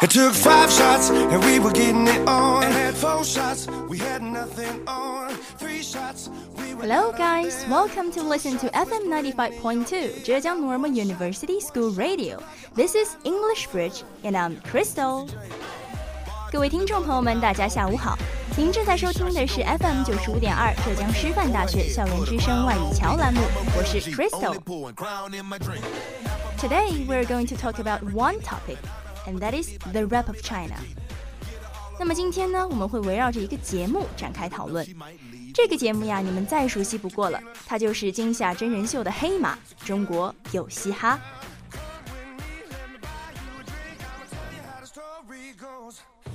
It took five shots and we were getting it on. And had four shots, we had nothing on. Three shots, we were. Hello, guys. Welcome to listen to FM 95.2 Zhejiang Normal University School Radio. This is English Bridge, and I'm Crystal. 各位听众朋友们，大家下午好。您正在收听的是 FM 九十五点二浙江师范大学校园之声外语桥栏目，我是 Crystal。Today we're going to talk about one topic, and that is the rap of China. 那么今天呢，我们会围绕着一个节目展开讨论。这个节目呀，你们再熟悉不过了，它就是今夏真人秀的黑马——中国有嘻哈。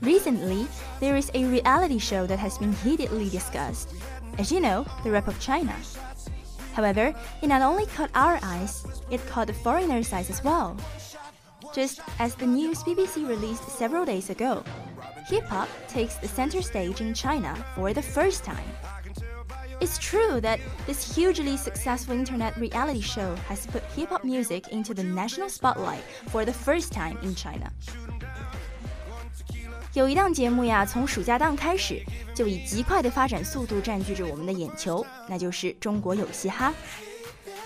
Recently, there is a reality show that has been heatedly discussed. As you know, the rap of China. However, it not only caught our eyes, it caught the foreigners' eyes as well. Just as the news BBC released several days ago, hip hop takes the center stage in China for the first time. It's true that this hugely successful internet reality show has put hip hop music into the national spotlight for the first time in China. 有一档节目呀，从暑假档开始就以极快的发展速度占据着我们的眼球，那就是《中国有嘻哈》，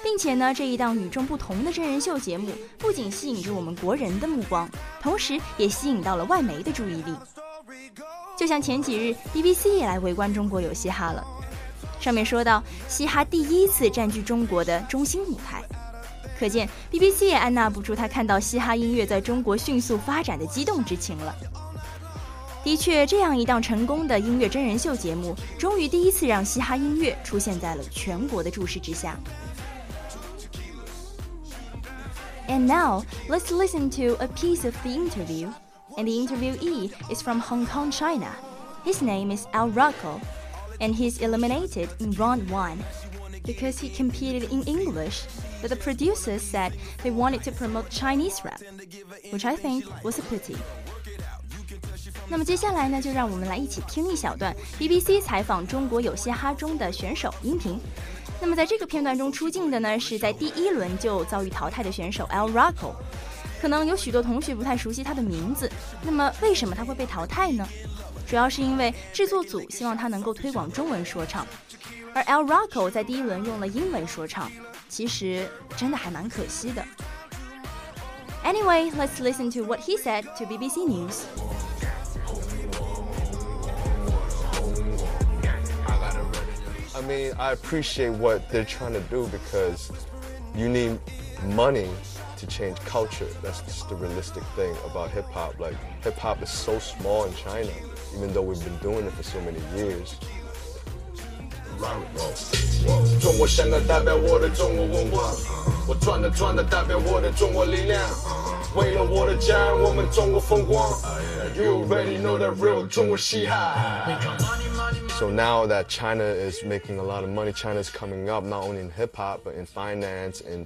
并且呢，这一档与众不同的真人秀节目不仅吸引着我们国人的目光，同时也吸引到了外媒的注意力。就像前几日 BBC 也来围观《中国有嘻哈》了，上面说到嘻哈第一次占据中国的中心舞台，可见 BBC 也按捺不住他看到嘻哈音乐在中国迅速发展的激动之情了。的确，这样一档成功的音乐真人秀节目，终于第一次让嘻哈音乐出现在了全国的注视之下。And now, let's listen to a piece of the interview. And the interviewee is from Hong Kong, China. His name is Al Rocco, and he's eliminated in round one because he competed in English. But the producers said they wanted to promote Chinese rap, which I think was a pity. 那么接下来呢，就让我们来一起听一小段 BBC 采访中国有嘻哈中的选手音频。 那么在这个片段中出镜的呢，是在第一轮就遭遇淘汰的选手 Al Rocco。可能有许多同学不太熟悉他的名字。那么为什么他会被淘汰呢？主要是因为制作组希望他能够推广中文说唱，而 Al Rocco 在第一轮用了英文说唱，其实真的还蛮可惜的。Anyway, let's listen to what he said to BBC News. I mean, I appreciate what they're trying to do because you need money to change culture. That's just the realistic thing about hip hop. Like, hip hop is so small in China, even though we've been doing it for so many years. 中国香港代表我的中国文化，我赚的赚的代表我的中国力量。为了我的家人，我们中国风光。You already know that real 中国嘻哈。 So now that China is making a lot of money, China is coming up not only in hip hop but in finance and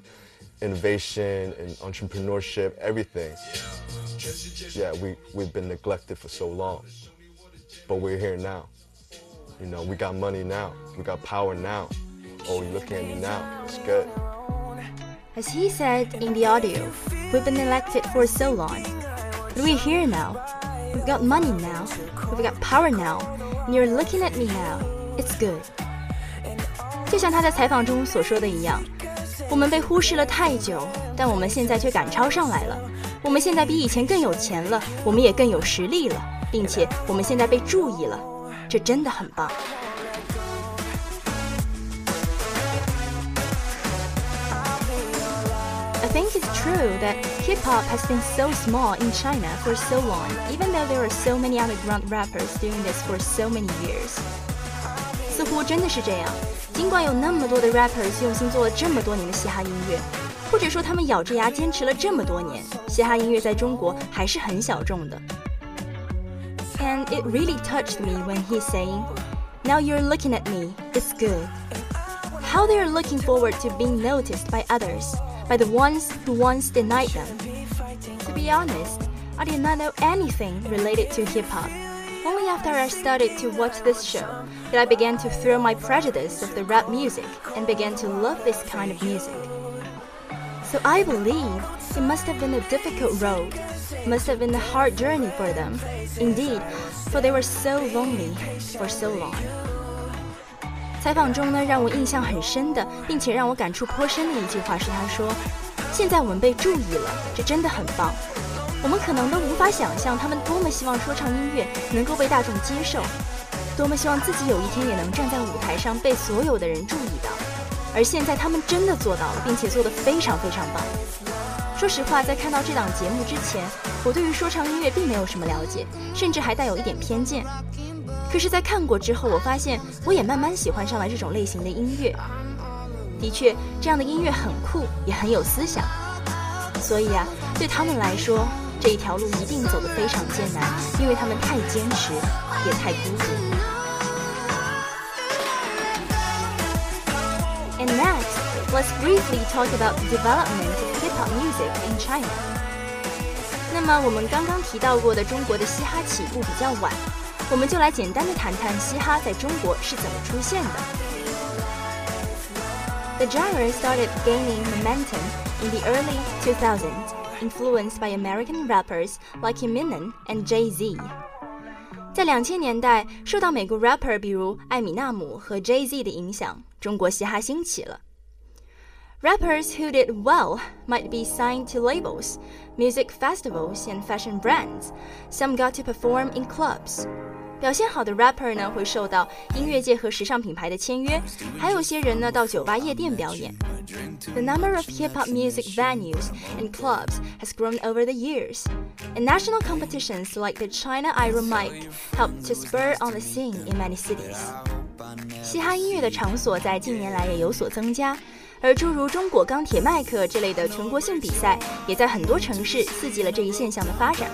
innovation and entrepreneurship, everything. Yeah, we we've been neglected for so long, but we're here now. You know, we got money now, we got power now. Oh, you're looking at me now. It's good. As he said in the audio, we've been elected for so long, but we're here now. We've got money now. We've got power now. You're looking at me now. It's good. 就像他在采访中所说的一样，我们被忽视了太久，但我们现在却赶超上来了。我们现在比以前更有钱了，我们也更有实力了，并且我们现在被注意了，这真的很棒。think it's true that hip hop has been so small in China for so long, even though there are so many underground rappers doing this for so many years. 似乎真的是这样，尽管有那么多的 rappers 用心做了这么多年的嘻哈音乐，或者说他们咬着牙坚持了这么多年，嘻哈音乐在中国还是很小众的。And it really touched me when he's saying, "Now you're looking at me. It's good." How they are looking forward to being noticed by others by the ones who once denied them. To be honest, I did not know anything related to hip hop. Only after I started to watch this show that I began to throw my prejudice of the rap music and began to love this kind of music. So I believe it must have been a difficult road, must have been a hard journey for them. Indeed, for they were so lonely for so long. 采访中呢，让我印象很深的，并且让我感触颇深的一句话是，他说：“现在我们被注意了，这真的很棒。我们可能都无法想象他们多么希望说唱音乐能够被大众接受，多么希望自己有一天也能站在舞台上被所有的人注意到。而现在他们真的做到了，并且做得非常非常棒。说实话，在看到这档节目之前，我对于说唱音乐并没有什么了解，甚至还带有一点偏见。”可是，在看过之后，我发现我也慢慢喜欢上了这种类型的音乐。的确，这样的音乐很酷，也很有思想。所以啊，对他们来说，这一条路一定走得非常艰难，因为他们太坚持，也太孤独。And next, let's briefly talk about the development of hip hop music in China. 那么，我们刚刚提到过的中国的嘻哈起步比较晚。我们就来简单的谈谈嘻哈在中国是怎么出现的。The genre started gaining momentum in the early 2000s, influenced by American rappers like Eminem and Jay-Z. 在两千年代，受到美国 rapper 比如艾米纳姆和 Jay-Z 的影响，中国嘻哈兴起了。Rappers who did well might be signed to labels, music festivals, and fashion brands. Some got to perform in clubs. 表现好的 rapper 呢，会受到音乐界和时尚品牌的签约，还有些人呢到酒吧夜店表演。The number of hip hop music venues and clubs has grown over the years, and national competitions like the China Iron Mike helped to spur on the scene in many cities. 嘻哈音乐的场所在近年来也有所增加，而诸如中国钢铁麦克这类的全国性比赛，也在很多城市刺激了这一现象的发展。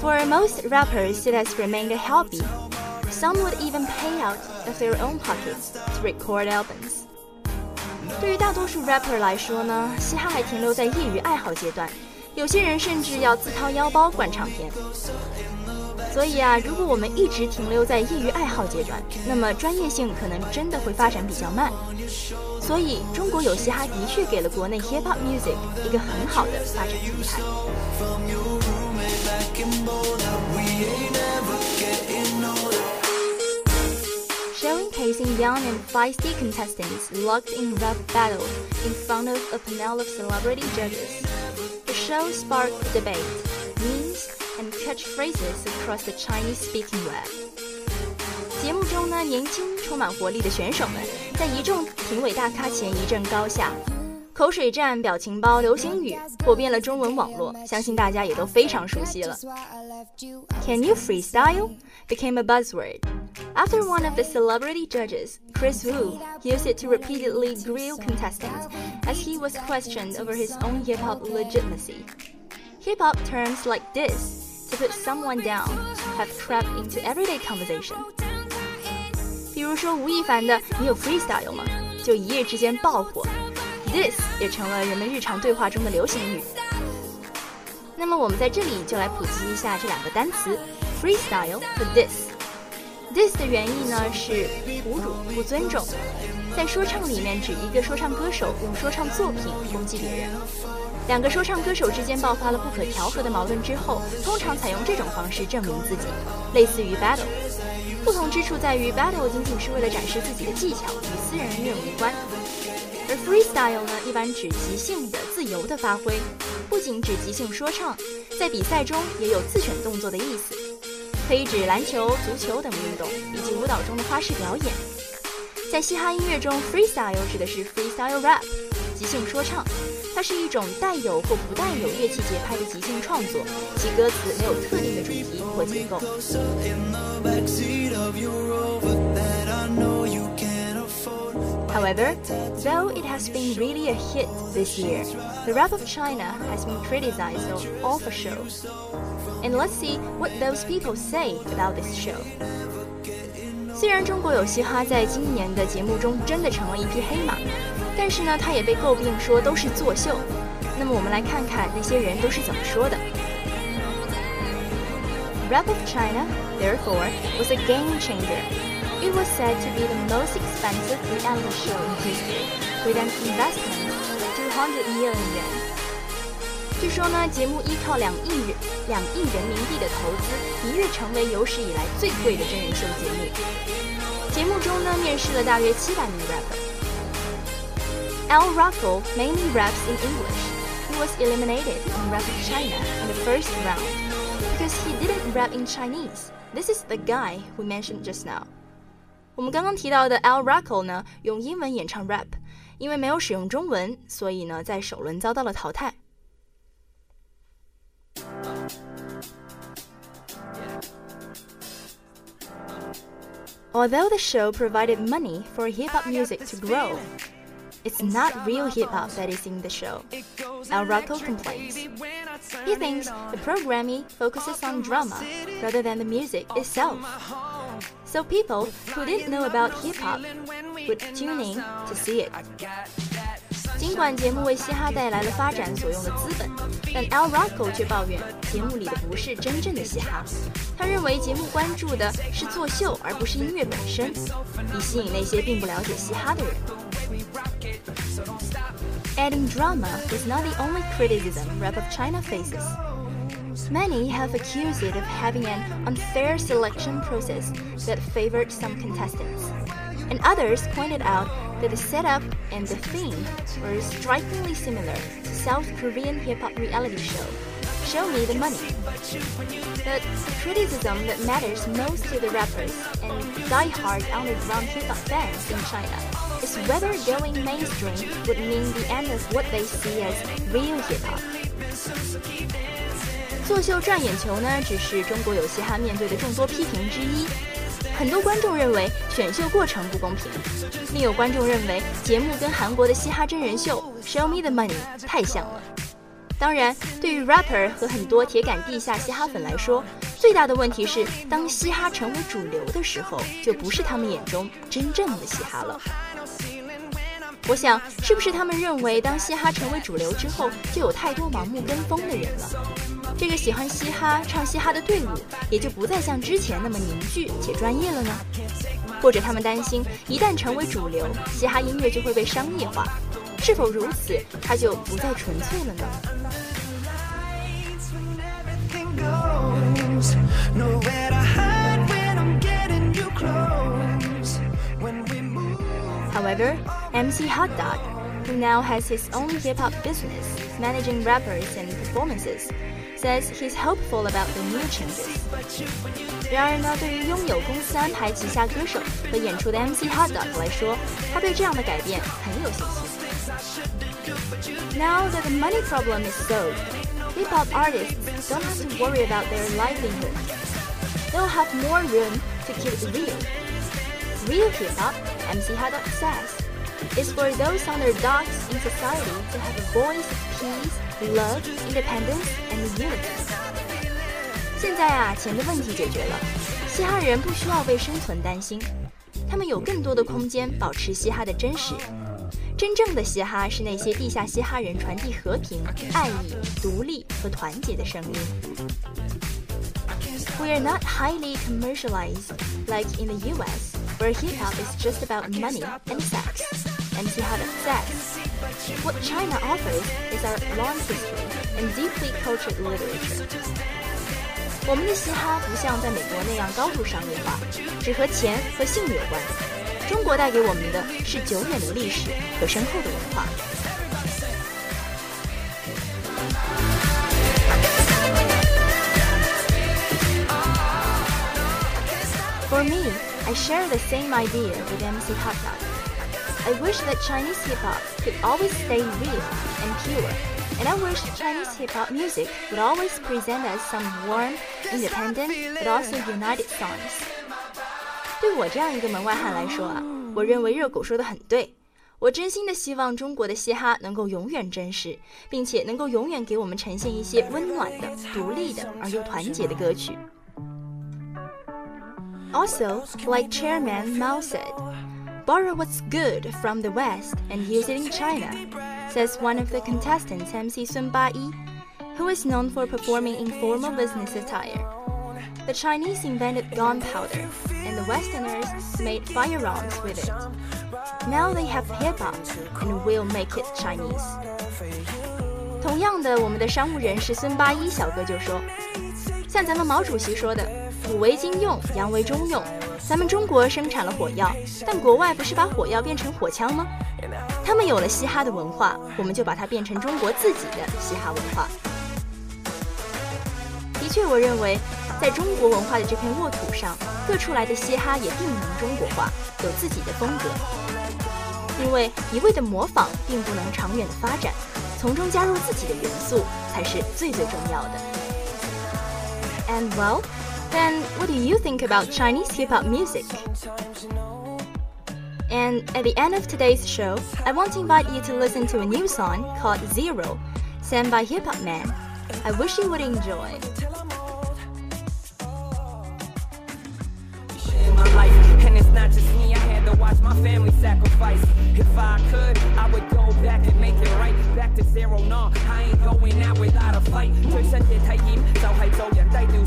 For most rappers, it has remained a hobby. Some would even pay out of their own pockets to record albums. 对于大多数 rapper 来说呢，嘻哈还停留在业余爱好阶段，有些人甚至要自掏腰包灌唱片。所以啊，如果我们一直停留在业余爱好阶段，那么专业性可能真的会发展比较慢。所以，中国有嘻哈的确给了国内 hip hop music 一个很好的发展平台。Showcasing young and feisty contestants locked in rap battle in front of a panel of celebrity judges. The show sparked debate, memes, and catchphrases across the Chinese-speaking web. 节目中呢，年轻、充满活力的选手们在一众评委大咖前一阵高下， 口水战、表情包、流行语火遍了中文网络，相信大家也都非常熟悉了。Can you freestyle? became a buzzword. After one of the celebrity judges, Kris Wu, used it to repeatedly grill contestants as he was questioned over his own hip hop legitimacy. Hip hop terms like this, to put someone down, have crept into everyday conversation. 比如说吴亦凡的“你有 freestyle 吗”，就一夜之间爆火。This 也成了人们日常对话中的流行语。那么我们在这里就来普及一下这两个单词：freestyle 和 this。this 的原意呢是侮辱、不尊重，在说唱里面指一个说唱歌手用说唱作品攻击别人。两个说唱歌手之间爆发了不可调和的矛盾之后，通常采用这种方式证明自己，类似于 battle。不同之处在于，battle 仅仅是为了展示自己的技巧，与私人恩怨无关。而 freestyle 呢，一般指即兴的、自由的发挥，不仅指即兴说唱，在比赛中也有自选动作的意思，可以指篮球、足球等运动以及舞蹈中的花式表演。在嘻哈音乐中，freestyle 指的是 freestyle rap，即兴说唱，它是一种带有或不带有乐器节拍的即兴创作，其歌词没有特定的主题或结构。However, though it has been really a hit this year, the rap of China has been criticized all for show. And let's see what those people say about this show. 虽然中国有嘻哈在今年的节目中真的成了一匹黑马，但是呢，它也被诟病说都是作秀。那么我们来看看那些人都是怎么说的。Rap of China, therefore, was a game changer it was said to be the most expensive reality show in history, with an investment hundred million 元。说呢，节目依靠两亿人两亿人民币的投资，一跃成为有史以来最贵的真人秀节目。节目中呢，面试了大约七百名 rapper。Al Rockel mainly raps in English. He was eliminated in Rap of China in the first round because he didn't rap in Chinese. This is the guy we mentioned just now. 我们刚刚提到的 Al Rockel 呢，用英文演唱 rap，因为没有使用中文，所以呢，在首轮遭到了淘汰。Although the show provided money for hip hop music to grow, it's not real hip hop that is in the show. Al Rocco complains. He thinks the programming focuses on drama rather than the music itself. So people who didn't know about hip hop would tune in to see it. 尽管节目为嘻哈带来了发展所用的资本，但 Al Rocco 却抱怨节目里的不是真正的嘻哈。他认为节目关注的是作秀，而不是音乐本身，以吸引那些并不了解嘻哈的人。Adam Drama is not the only criticism Rap of China faces. Many have accused it of having an unfair selection process that favored some contestants, and others pointed out the setup and the theme were strikingly similar to South Korean hip hop reality show, Show Me the Money. But the criticism that matters most to the rappers and die-hard underground hip hop fans in China is whether going mainstream would mean the end of what they see as real hip hop. 作秀赚眼球呢，只是中国有嘻哈面对的众多批评之一。 很多观众认为选秀过程不公平，另有观众认为节目跟韩国的嘻哈真人秀《Show Me the Money》太像了。当然，对于 rapper 和很多铁杆地下嘻哈粉来说，最大的问题是，当嘻哈成为主流的时候，就不是他们眼中真正的嘻哈了。我想，是不是他们认为，当嘻哈成为主流之后，就有太多盲目跟风的人了？这个喜欢嘻哈、唱嘻哈的队伍也就不再像之前那么凝聚且专业了呢？或者他们担心，一旦成为主流，嘻哈音乐就会被商业化？是否如此，它就不再纯粹了呢？However, MC Hot Dog, who now has his own hip hop business, managing rappers and performances. says he's hopeful about the new changes. 然而呢，对于拥有公司安排旗下歌手和演出的 MC Hotdog 来说，他对这样的改变很有信心。Now that the money problem is solved, hip hop artists don't have to worry about their livelihood. They'll have more room to keep it real. Real hip hop, MC Hotdog says, is for those underdogs in society to have a voice of peace Love, independence, and unity. 现在啊，钱的问题解决了，嘻哈人不需要为生存担心，他们有更多的空间保持嘻哈的真实。真正的嘻哈是那些地下嘻哈人传递和平、爱意、独立和团结的声音。We are not highly commercialized like in the U.S., where hip hop is just about money and sex. And see how that says. What China offers is our long history and deeply cultured literature. 我们的嘻哈不像在美国那样高度商业化，只和钱和性有关。中国带给我们的是久远的历史和深厚的文化。For me, I share the same idea with MC Hot Dog. I wish that Chinese hip hop could always stay real and pure, and I wish Chinese hip hop music would always present us some warm, independent, but also united songs. 对我这样一个门外汉来说啊，我认为热狗说的很对。我真心的希望中国的嘻哈能够永远真实，并且能够永远给我们呈现一些温暖的、独立的而又团结的歌曲。Also, like Chairman Mao said borrow what's good from the West and use it in China, says one of the contestants, MC Sun Ba-yi, who is known for performing in formal business attire. The Chinese invented gunpowder, and the Westerners made firearms with it. Now they have hip hop, and we'll make it Chinese. 同样的，我们的商务人士孙八一小哥就说，像咱们毛主席说的， 古为今用，洋为中用。咱们中国生产了火药，但国外不是把火药变成火枪吗？他们有了嘻哈的文化，我们就把它变成中国自己的嘻哈文化。的确，我认为，在中国文化的这片沃土上，各出来的嘻哈也并能中国化，有自己的风格。因为一味的模仿并不能长远的发展，从中加入自己的元素才是最最重要的。And well, then what do you think about Chinese hip hop music? And at the end of today's show, I want to invite you to listen to a new song called Zero, sang by Hip Hop Man. I wish you would enjoy. And it's not just me, I had to watch my family sacrifice. If I could, I would go back and make it right. Back to zero, no, I ain't going out without a fight. 最新嘅体验就系做人低调先可靠。平时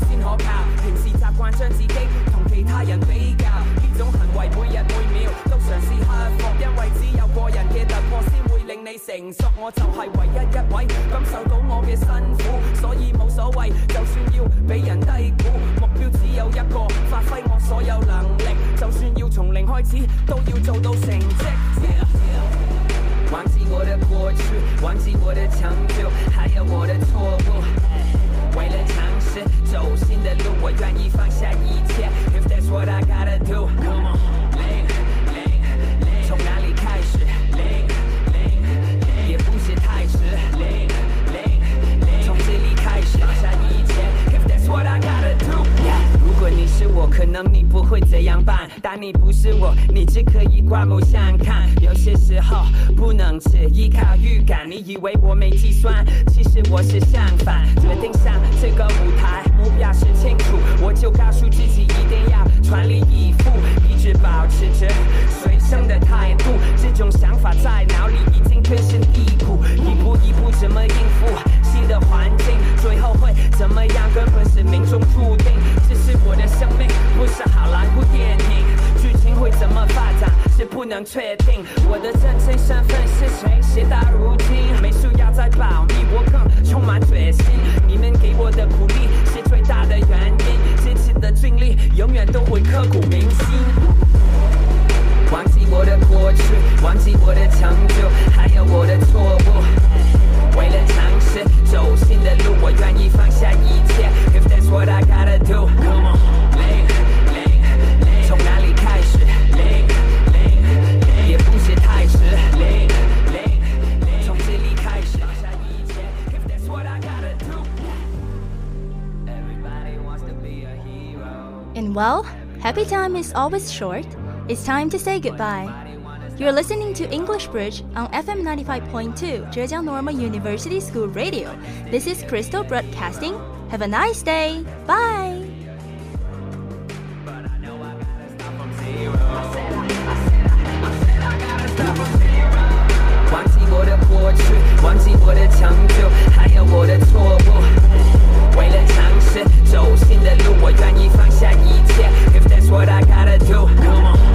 习惯 將自己同其他人比較，呢種行為每日每秒都嘗試克服，因為只有個人嘅突破先會令你成熟。我就係唯一一位感受到我嘅辛苦，所以冇所謂，就算要俾人低估，目標只有一個，發揮我所有能力。就算要從零開始，都要做到成績。忘記我的过去，忘記我的成就，还有我的錯誤。感，你以為我没计算，其实我是相反。决定上这个舞台，目标是清楚，我就告诉自己一定要全力以赴，一直保持着随生的态度。这种想法在脑里已经根深蒂固，一步一步怎么应付新的环境，最后会怎么样，根本是命中注定。这是我的生命，不是好莱坞电影，剧情会怎么发展是不能确定。我的真正身份是誰？事到如的鼓勵是最大的原因，這次的经历永远都会刻骨铭心。忘记我的过去，忘记我的成就，还有 time is always short. It's time to say goodbye. You're listening to English Bridge on FM 95.2 Zhejiang Normal University School Radio. This is Crystal Broadcasting. Have a nice day. Bye. 忘这走心的路我愿意放下一切 if that's what i gotta do come on